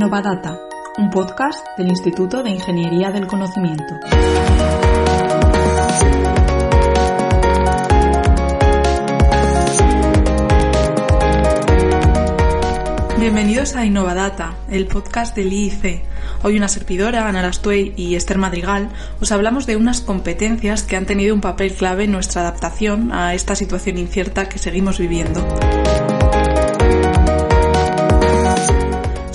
Innovadata, un podcast del Instituto de Ingeniería del Conocimiento. Bienvenidos a Innovadata, el podcast del IIC. Hoy una servidora, Ana Lastuey y Esther Madrigal, os hablamos de unas competencias que han tenido un papel clave en nuestra adaptación a esta situación incierta que seguimos viviendo.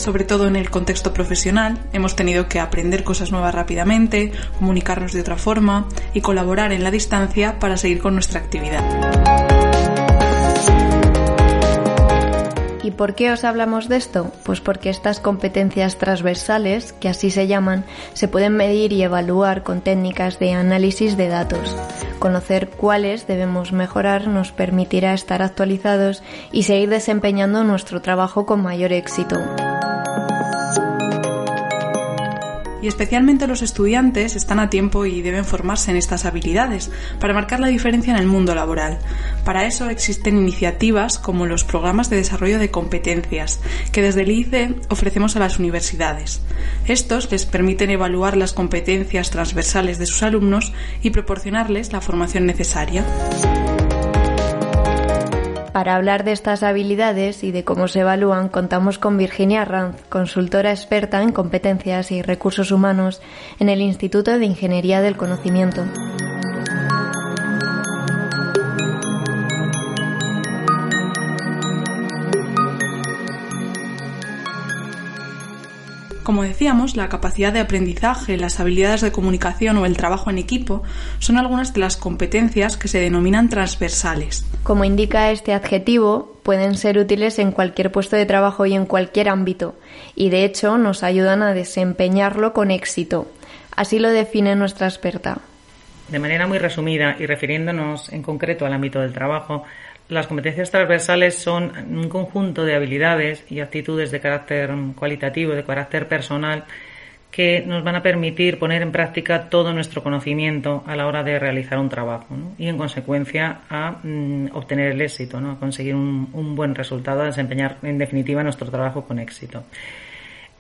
Sobre todo en el contexto profesional, hemos tenido que aprender cosas nuevas rápidamente, comunicarnos de otra forma y colaborar en la distancia para seguir con nuestra actividad. ¿Y por qué os hablamos de esto? Pues porque estas competencias transversales, que así se llaman, se pueden medir y evaluar con técnicas de análisis de datos. Conocer cuáles debemos mejorar nos permitirá estar actualizados y seguir desempeñando nuestro trabajo con mayor éxito y especialmente los estudiantes están a tiempo y deben formarse en estas habilidades para marcar la diferencia en el mundo laboral. Para eso existen iniciativas como los programas de desarrollo de competencias que desde el ICE ofrecemos a las universidades. Estos les permiten evaluar las competencias transversales de sus alumnos y proporcionarles la formación necesaria. Para hablar de estas habilidades y de cómo se evalúan, contamos con Virginia Ranz, consultora experta en competencias y recursos humanos en el Instituto de Ingeniería del Conocimiento. Como decíamos, la capacidad de aprendizaje, las habilidades de comunicación o el trabajo en equipo son algunas de las competencias que se denominan transversales. Como indica este adjetivo, pueden ser útiles en cualquier puesto de trabajo y en cualquier ámbito, y de hecho nos ayudan a desempeñarlo con éxito. Así lo define nuestra experta. De manera muy resumida y refiriéndonos en concreto al ámbito del trabajo, las competencias transversales son un conjunto de habilidades y actitudes de carácter cualitativo, de carácter personal, que nos van a permitir poner en práctica todo nuestro conocimiento a la hora de realizar un trabajo y, en consecuencia, a mm, obtener el éxito, a conseguir un, un buen resultado, a desempeñar, en definitiva, nuestro trabajo con éxito.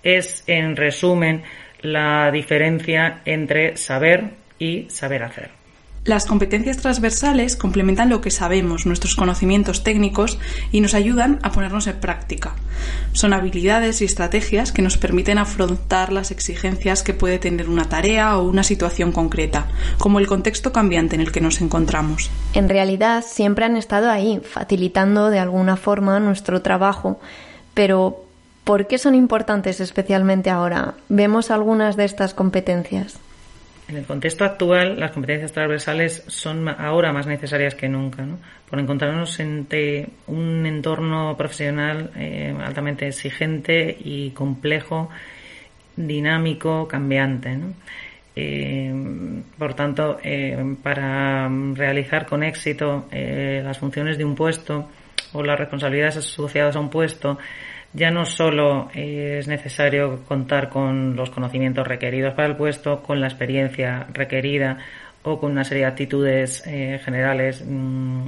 Es, en resumen, la diferencia entre saber y saber hacer. Las competencias transversales complementan lo que sabemos, nuestros conocimientos técnicos y nos ayudan a ponernos en práctica. Son habilidades y estrategias que nos permiten afrontar las exigencias que puede tener una tarea o una situación concreta, como el contexto cambiante en el que nos encontramos. En realidad siempre han estado ahí, facilitando de alguna forma nuestro trabajo, pero ¿por qué son importantes especialmente ahora? Vemos algunas de estas competencias. En el contexto actual, las competencias transversales son ahora más necesarias que nunca, ¿no? por encontrarnos entre un entorno profesional eh, altamente exigente y complejo, dinámico, cambiante. ¿no? Eh, por tanto, eh, para realizar con éxito las funciones de un puesto o las responsabilidades asociadas a un puesto, ya no solo es necesario contar con los conocimientos requeridos para el puesto, con la experiencia requerida o con una serie de actitudes eh, generales, mm,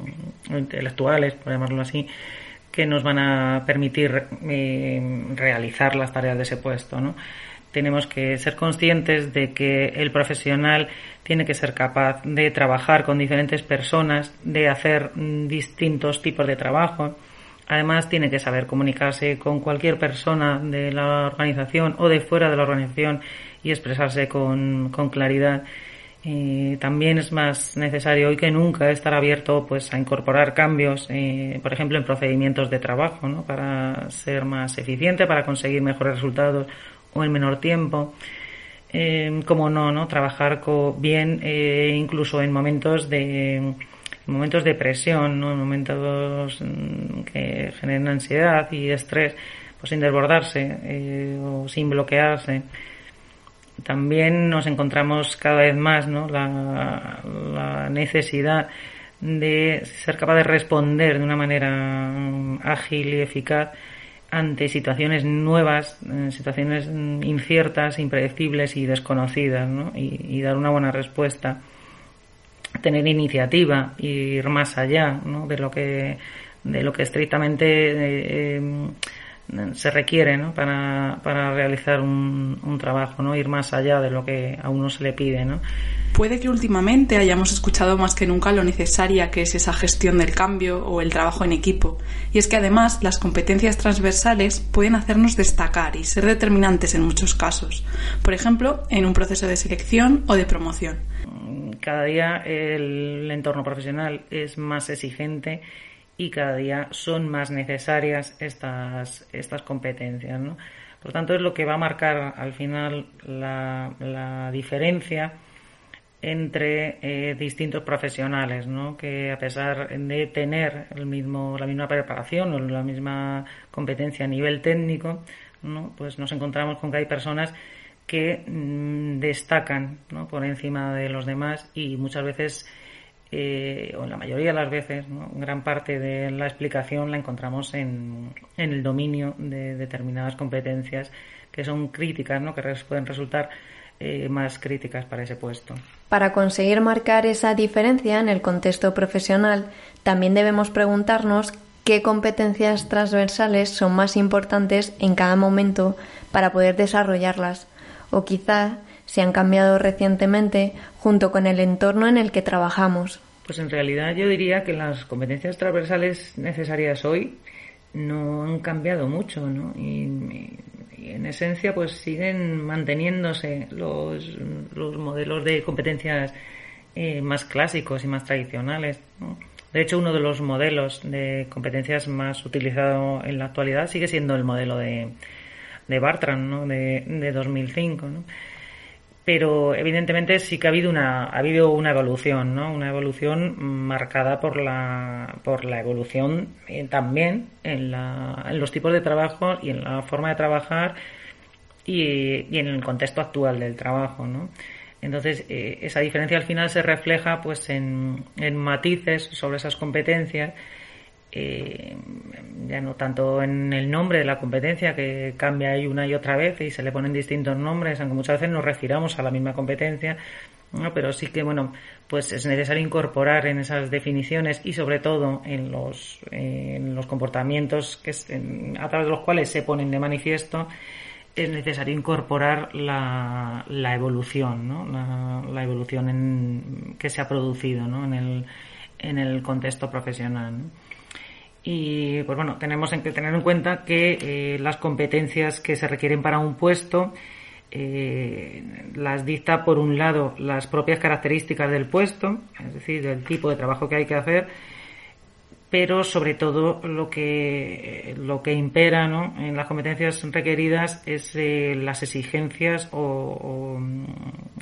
intelectuales, por llamarlo así, que nos van a permitir eh, realizar las tareas de ese puesto. Tenemos que ser conscientes de que el profesional tiene que ser capaz de trabajar con diferentes personas, de hacer mm, distintos tipos de trabajo, Además, tiene que saber comunicarse con cualquier persona de la organización o de fuera de la organización y expresarse con, claridad. también es más necesario hoy que nunca estar abierto pues a incorporar cambios, eh, por ejemplo, en procedimientos de trabajo, ¿no? para ser más eficiente, para conseguir mejores resultados o en menor tiempo. Eh, como no, ¿no? Trabajar bien eh, incluso en momentos de momentos de presión, ¿no? en momentos mm, que generan ansiedad y estrés, pues sin desbordarse eh, o sin bloquearse. También nos encontramos cada vez más ¿no? la, la necesidad de ser capaz de responder de una manera mm, ágil y eficaz ante situaciones nuevas, eh, situaciones mm, inciertas, impredecibles y desconocidas, ¿no? y, y dar una buena respuesta tener iniciativa ir más allá de lo que de lo que estrictamente eh, se requiere ¿no? para, para realizar un, un, trabajo, ¿no? ir más allá de lo que a uno se le pide. ¿no? Puede que últimamente hayamos escuchado más que nunca lo necesaria que es esa gestión del cambio o el trabajo en equipo. Y es que además las competencias transversales pueden hacernos destacar y ser determinantes en muchos casos. Por ejemplo, en un proceso de selección o de promoción. Cada día el entorno profesional es más exigente y cada día son más necesarias estas, estas competencias. ¿no? Por tanto, es lo que va a marcar al final la, diferencia entre eh, distintos profesionales, ¿no? que a pesar de tener el mismo, la misma preparación o la misma competencia a nivel técnico, ¿no? pues nos encontramos con que hay personas que mm, destacan ¿no? por encima de los demás y muchas veces eh, o en la mayoría de las veces, gran parte de la explicación la encontramos en, en, el dominio de determinadas competencias que son críticas, ¿no? que pueden resultar eh, más críticas para ese puesto. Para conseguir marcar esa diferencia en el contexto profesional, también debemos preguntarnos qué competencias transversales son más importantes en cada momento para poder desarrollarlas, o quizá se han cambiado recientemente junto con el entorno en el que trabajamos. Pues en realidad yo diría que las competencias transversales necesarias hoy no han cambiado mucho, ¿no? Y, en esencia pues siguen manteniéndose los, los modelos de competencias eh, más clásicos y más tradicionales. De hecho, uno de los modelos de competencias más utilizado en la actualidad sigue siendo el modelo de, de Bartram, ¿no? de, de 2005. ¿no? pero evidentemente sí que ha habido una ha habido una evolución no una evolución marcada por la por la evolución eh, también en, la, en los tipos de trabajo y en la forma de trabajar y, y en el contexto actual del trabajo no entonces eh, esa diferencia al final se refleja pues en, en matices sobre esas competencias eh, ya no tanto en el nombre de la competencia que cambia ahí una y otra vez y se le ponen distintos nombres, aunque muchas veces nos refiramos a la misma competencia, pero sí que bueno, pues es necesario incorporar en esas definiciones y sobre todo en los, en los comportamientos que a través de los cuales se ponen de manifiesto es necesario incorporar la, la evolución, ¿no? la, evolución en, que se ha producido ¿no? en, el, en el contexto profesional. Y pues bueno, tenemos que tener en cuenta que eh, las competencias que se requieren para un puesto eh, las dicta por un lado las propias características del puesto, es decir, del tipo de trabajo que hay que hacer, pero sobre todo lo que lo que impera ¿no? en las competencias requeridas es eh, las exigencias o,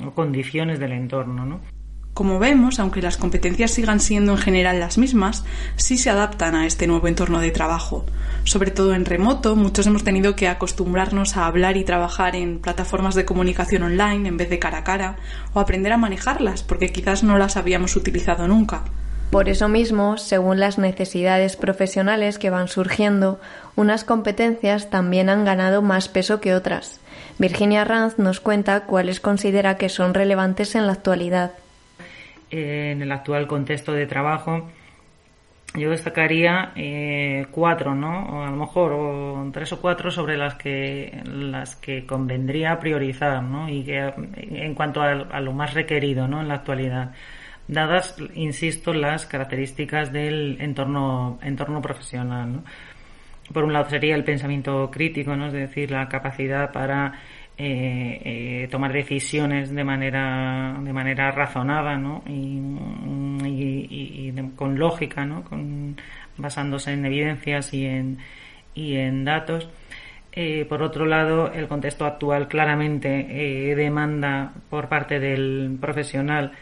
o, condiciones del entorno. ¿no? Como vemos, aunque las competencias sigan siendo en general las mismas, sí se adaptan a este nuevo entorno de trabajo. Sobre todo en remoto, muchos hemos tenido que acostumbrarnos a hablar y trabajar en plataformas de comunicación online en vez de cara a cara, o aprender a manejarlas, porque quizás no las habíamos utilizado nunca. Por eso mismo, según las necesidades profesionales que van surgiendo, unas competencias también han ganado más peso que otras. Virginia Ranz nos cuenta cuáles considera que son relevantes en la actualidad en el actual contexto de trabajo, yo destacaría eh, cuatro, ¿no? O a lo mejor o tres o cuatro sobre las que las que convendría priorizar, ¿no? Y que en cuanto a, a, lo más requerido, ¿no? En la actualidad, dadas, insisto, las características del entorno entorno profesional, ¿no? Por un lado sería el pensamiento crítico, ¿no? Es decir, la capacidad para eh, eh, tomar decisiones de manera de manera razonada ¿no? y, y, y, con lógica ¿no? basándose en evidencias y en, y en datos eh, por otro lado el contexto actual claramente eh, demanda por parte del profesional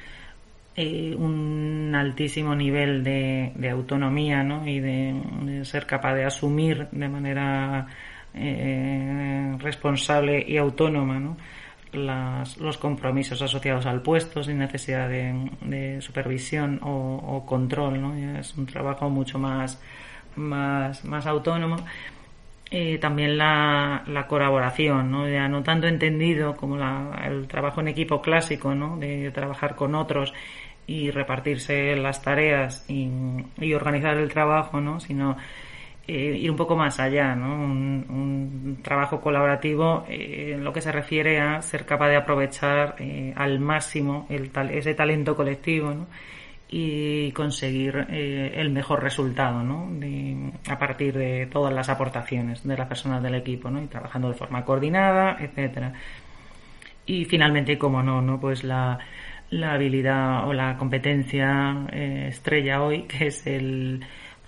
eh, un altísimo nivel de, de autonomía ¿no? y de ser capaz de asumir de manera eh, responsable y autónoma ¿no? Las, los compromisos asociados al puesto sin necesidad de, de supervisión o, o, control. ¿no? Es un trabajo mucho más, más, más autónomo. Eh, también la, la colaboración, ¿no? ya no tanto entendido como la, el trabajo en equipo clásico, ¿no? de trabajar con otros y repartirse las tareas y, y organizar el trabajo, ¿no? sino eh, ir un poco más allá, ¿no? Un, trabajo colaborativo eh, en lo que se refiere a ser capaz de aprovechar eh, al máximo el ese talento colectivo, ¿no? y conseguir el mejor resultado ¿no? a partir de todas las aportaciones de las personas del equipo ¿no? y trabajando de forma coordinada, etcétera. Y finalmente, como no, ¿no? pues la, la habilidad o la competencia estrella hoy, que es el,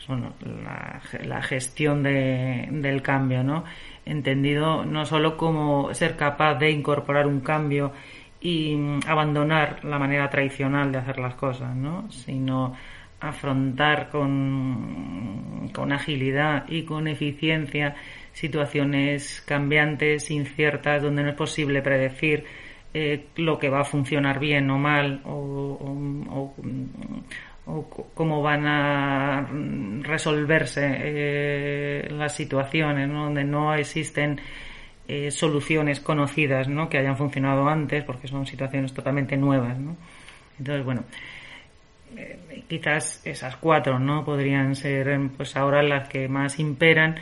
bueno, la, gestión de, del cambio, ¿no? Entendido no solo como ser capaz de incorporar un cambio y abandonar la manera tradicional de hacer las cosas, ¿no? Sino afrontar con, con agilidad y con eficiencia situaciones cambiantes, inciertas, donde no es posible predecir eh, lo que va a funcionar bien o mal o, o cómo van a resolverse eh, las situaciones, donde no existen eh, soluciones conocidas ¿no? que hayan funcionado antes, porque son situaciones totalmente nuevas. ¿no? Entonces, bueno, eh, quizás esas cuatro no podrían ser pues ahora las que más imperan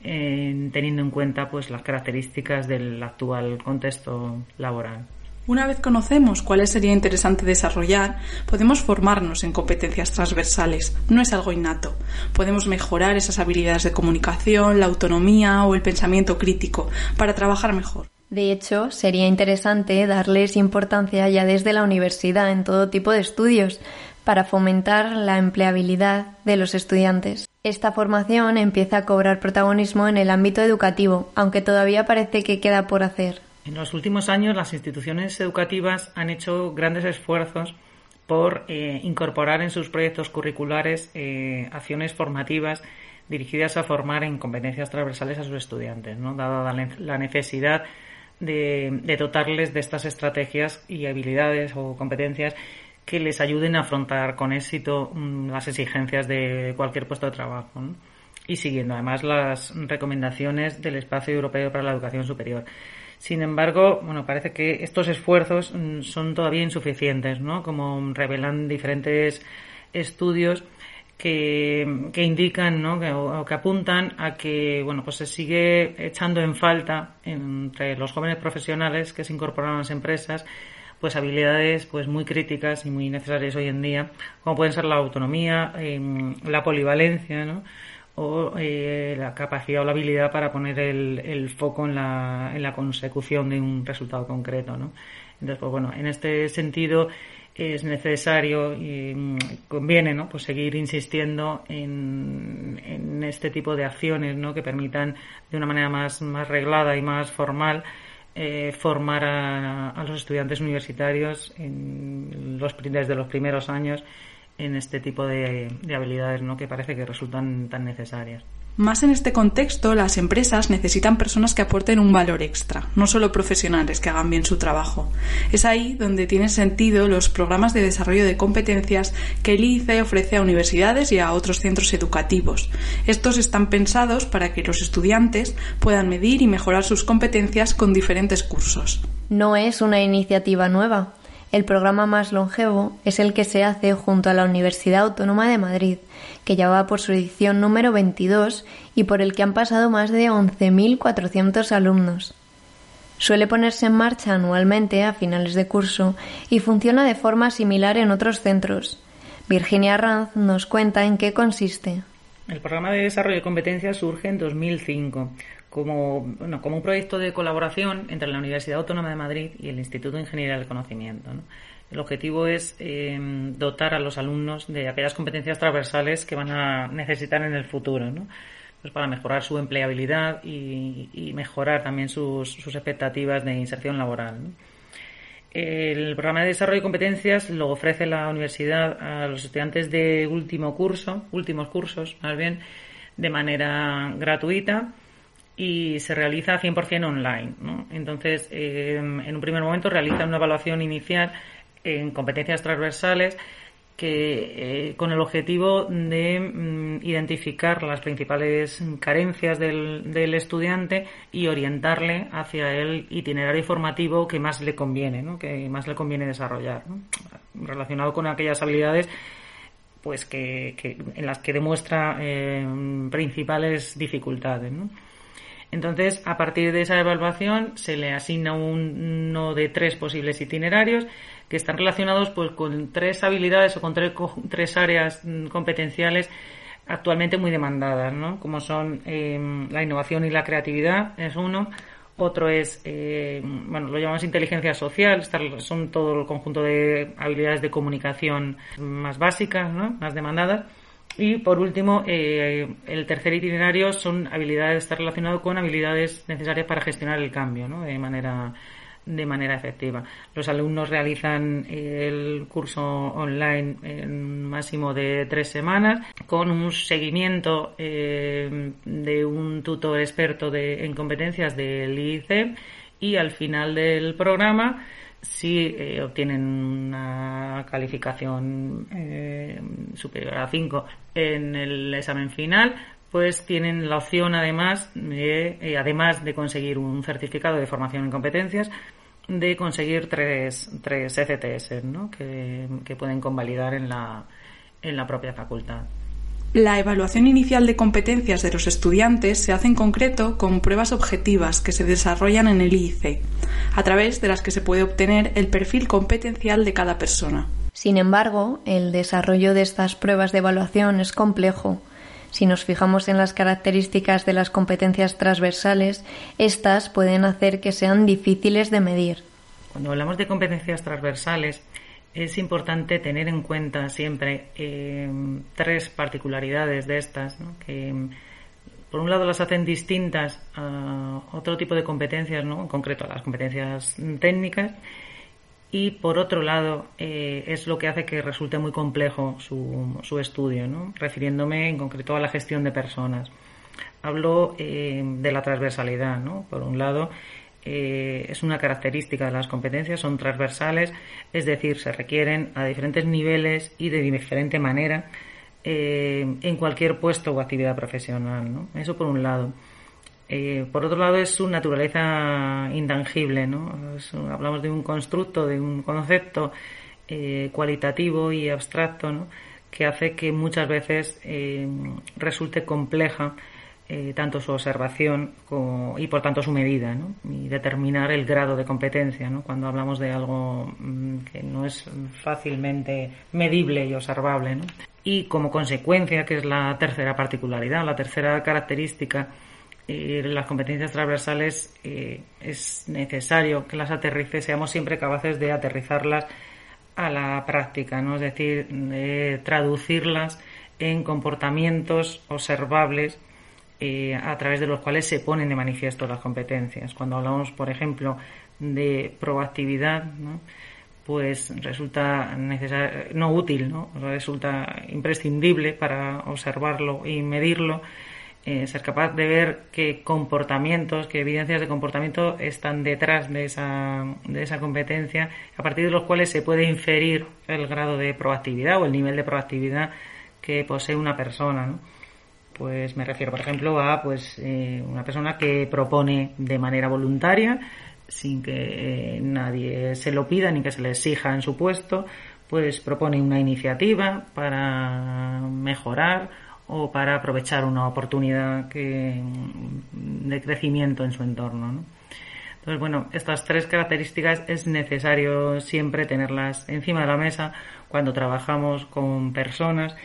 teniendo en cuenta pues las características del actual contexto laboral. Una vez conocemos cuáles sería interesante desarrollar, podemos formarnos en competencias transversales. No es algo innato. Podemos mejorar esas habilidades de comunicación, la autonomía o el pensamiento crítico para trabajar mejor. De hecho, sería interesante darles importancia ya desde la universidad en todo tipo de estudios para fomentar la empleabilidad de los estudiantes. Esta formación empieza a cobrar protagonismo en el ámbito educativo, aunque todavía parece que queda por hacer. En los últimos años las instituciones educativas han hecho grandes esfuerzos por eh, incorporar en sus proyectos curriculares eh, acciones formativas dirigidas a formar en competencias transversales a sus estudiantes, ¿no? dada la necesidad de, dotarles de estas estrategias y habilidades o competencias que les ayuden a afrontar con éxito mm, las exigencias de cualquier puesto de trabajo. Y siguiendo además las recomendaciones del Espacio Europeo para la Educación Superior. Sin embargo, bueno, parece que estos esfuerzos mm, son todavía insuficientes, ¿no? Como revelan diferentes estudios que, que indican, ¿no? Que, o, que apuntan a que, bueno, pues se sigue echando en falta entre los jóvenes profesionales que se incorporan a las empresas pues habilidades pues muy críticas y muy necesarias hoy en día, como pueden ser la autonomía, em, la polivalencia, ¿no? O eh, la capacidad o la habilidad para poner el, el foco en la, en la, consecución de un resultado concreto. ¿no? Entonces, pues bueno, en este sentido es necesario y mm, conviene ¿no? pues seguir insistiendo en, en este tipo de acciones ¿no? que permitan de una manera más, más reglada y más formal eh, formar a, a, los estudiantes universitarios en los, desde los primeros años en este tipo de, habilidades ¿no? que parece que resultan tan necesarias. Más en este contexto, las empresas necesitan personas que aporten un valor extra, no solo profesionales que hagan bien su trabajo. Es ahí donde tienen sentido los programas de desarrollo de competencias que el ICE ofrece a universidades y a otros centros educativos. Estos están pensados para que los estudiantes puedan medir y mejorar sus competencias con diferentes cursos. No es una iniciativa nueva. El programa más longevo es el que se hace junto a la Universidad Autónoma de Madrid, que ya por su edición número 22 y por el que han pasado más de 11.400 alumnos. Suele ponerse en marcha anualmente a finales de curso y funciona de forma similar en otros centros. Virginia Ranz nos cuenta en qué consiste. El programa de desarrollo de competencias surge en 2005 como, un proyecto de colaboración entre la Universidad Autónoma de Madrid y el Instituto de Ingeniería del Conocimiento. El objetivo es em, dotar a los alumnos de aquellas competencias transversales que van a necesitar en el futuro, pues para mejorar su empleabilidad y, mejorar también sus, expectativas de inserción laboral. El programa de desarrollo de competencias lo ofrece la universidad a los estudiantes de último curso, últimos cursos más bien, de manera gratuita y se realiza 100% online. ¿no? Entonces, eh, en un primer momento realiza una evaluación inicial en competencias transversales que eh, con el objetivo de mm, identificar las principales carencias del, del, estudiante y orientarle hacia el itinerario formativo que más le conviene, ¿no? que más le conviene desarrollar, ¿no? relacionado con aquellas habilidades pues que, en las que demuestra eh, principales dificultades. Entonces, a partir de esa evaluación, se le asigna uno de tres posibles itinerarios que están relacionados pues, con tres habilidades o con tres, tres áreas mm, competenciales actualmente muy demandadas, ¿no? como son em, la innovación y la creatividad, es uno. Otro es, eh, bueno, lo llamamos inteligencia social, son todo el conjunto de habilidades de comunicación más básicas, ¿no? más demandadas. Y por último, eh, el tercer itinerario son habilidades, está relacionado con habilidades necesarias para gestionar el cambio, ¿no? De manera de manera efectiva. Los alumnos realizan el curso online en máximo de tres semanas con un seguimiento eh, de un tutor experto de, en competencias del IIC y al final del programa si eh, obtienen una calificación eh, superior a 5 en el examen final, pues tienen la opción además de, además de conseguir un certificado de formación en competencias, de conseguir tres, tres ECTS ¿no? que, que pueden convalidar en la, en la propia facultad. La evaluación inicial de competencias de los estudiantes se hace en concreto con pruebas objetivas que se desarrollan en el IIC, a través de las que se puede obtener el perfil competencial de cada persona. Sin embargo, el desarrollo de estas pruebas de evaluación es complejo, si nos fijamos en las características de las competencias transversales, estas pueden hacer que sean difíciles de medir. Cuando hablamos de competencias transversales, es importante tener en cuenta siempre eh, tres particularidades de estas, que por un lado las hacen distintas a otro tipo de competencias, ¿no? en concreto a las competencias técnicas, y por otro lado eh, es lo que hace que resulte muy complejo su, su estudio, ¿no? refiriéndome en concreto a la gestión de personas. Hablo eh, de la transversalidad, ¿no? por un lado eh, es una característica de las competencias, son transversales, es decir, se requieren a diferentes niveles y de diferente manera en cualquier puesto o actividad profesional. ¿no? Eso por un lado. Eh, por otro lado, es su naturaleza intangible, ¿no? hablamos de un constructo, de un concepto eh, cualitativo y abstracto, que hace que muchas veces eh, resulte compleja tanto su observación como, y por tanto su medida ¿no? y determinar el grado de competencia ¿no? cuando hablamos de algo mm, que no es fácilmente medible y observable. Y como consecuencia, que es la tercera particularidad, la tercera característica las competencias transversales eh, es necesario que las aterrice, seamos siempre capaces de aterrizarlas a la práctica, ¿no? es decir, de traducirlas en comportamientos observables eh, a través de los cuales se ponen de manifiesto las competencias. Cuando hablamos, por ejemplo, de proactividad, pues resulta no útil, ¿no? resulta imprescindible para observarlo y medirlo eh, ser capaz de ver qué comportamientos, qué evidencias de comportamiento están detrás de esa, de esa competencia, a partir de los cuales se puede inferir el grado de proactividad o el nivel de proactividad que posee una persona. Pues me refiero, por ejemplo, a pues eh, una persona que propone de manera voluntaria, sin que eh, nadie se lo pida ni que se le exija en su puesto, pues propone una iniciativa para mejorar o para aprovechar una oportunidad de crecimiento en su entorno. Entonces, bueno, estas tres características es necesario siempre tenerlas encima de la mesa cuando trabajamos con personas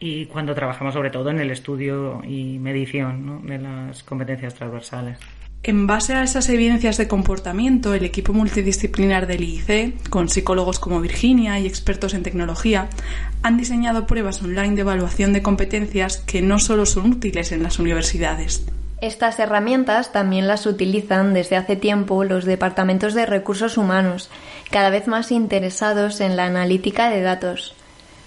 y cuando trabajamos sobre todo en el estudio y medición de las competencias transversales. En base a esas evidencias de comportamiento, el equipo multidisciplinar del IIC, con psicólogos como Virginia y expertos en tecnología, han diseñado pruebas online de evaluación de competencias que no solo son útiles en las universidades. Estas herramientas también las utilizan desde hace tiempo los departamentos de recursos humanos, cada vez más interesados en la analítica de datos.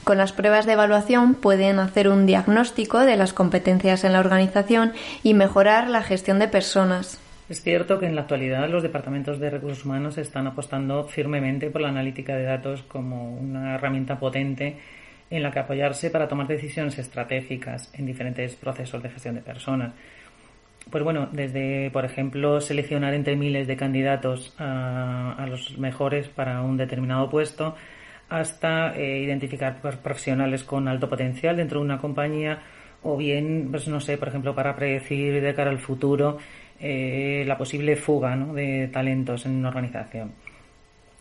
Con las pruebas de evaluación pueden hacer un diagnóstico de las competencias en la organización y mejorar la gestión de personas. Es cierto que en la actualidad los departamentos de recursos humanos están apostando firmemente por la analítica de datos como una herramienta potente en la que apoyarse para tomar decisiones estratégicas en diferentes procesos de gestión de personas. Pues bueno, desde, por ejemplo, seleccionar entre miles de candidatos a, los mejores para un determinado puesto, hasta eh, identificar profesionales con alto potencial dentro de una compañía o bien, pues no sé, por ejemplo, para predecir de cara al futuro eh, la posible fuga de talentos en una organización.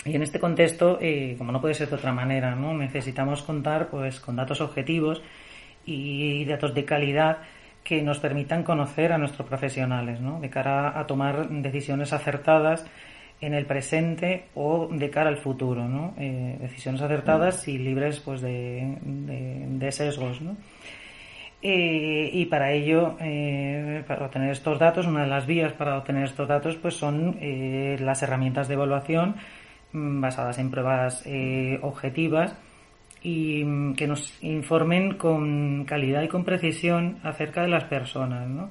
Y en este contexto, eh, como no puede ser de otra manera, ¿no? necesitamos contar pues, con datos objetivos y datos de calidad que nos permitan conocer a nuestros profesionales, ¿no? de cara a tomar decisiones acertadas en el presente o de cara al futuro, ¿no? Eh, decisiones acertadas y libres pues de, de, sesgos, ¿no? Eh, y para ello, eh, para obtener estos datos, una de las vías para obtener estos datos pues son las herramientas de evaluación mm, basadas en pruebas objetivas y mm, que nos informen con calidad y con precisión acerca de las personas, ¿no?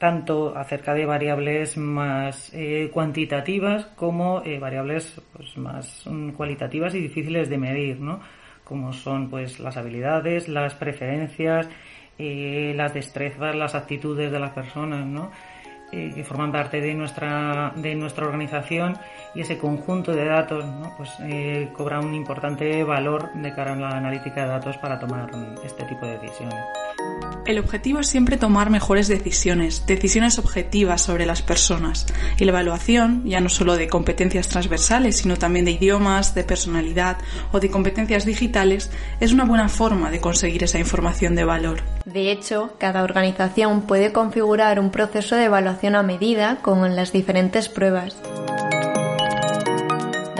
Tanto acerca de variables más eh, cuantitativas como eh, variables pues, más mm, cualitativas y difíciles de medir, ¿no? como son pues las habilidades, las preferencias, eh, las destrezas, las actitudes de las personas, ¿no? que forman parte de nuestra de nuestra organización y ese conjunto de datos ¿no? pues cobra un importante valor de cara a la analítica de datos para tomar este tipo de decisiones. El objetivo es siempre tomar mejores decisiones, decisiones objetivas sobre las personas. Y la evaluación, ya no solo de competencias transversales, sino también de idiomas, de personalidad o de competencias digitales, es una buena forma de conseguir esa información de valor. De hecho, cada organización puede configurar un proceso de evaluación a medida con las diferentes pruebas.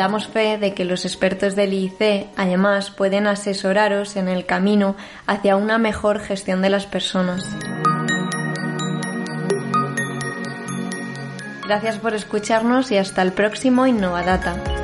Damos fe de que los expertos del IIC además pueden asesoraros en el camino hacia una mejor gestión de las personas. Gracias por escucharnos y hasta el próximo Innovadata.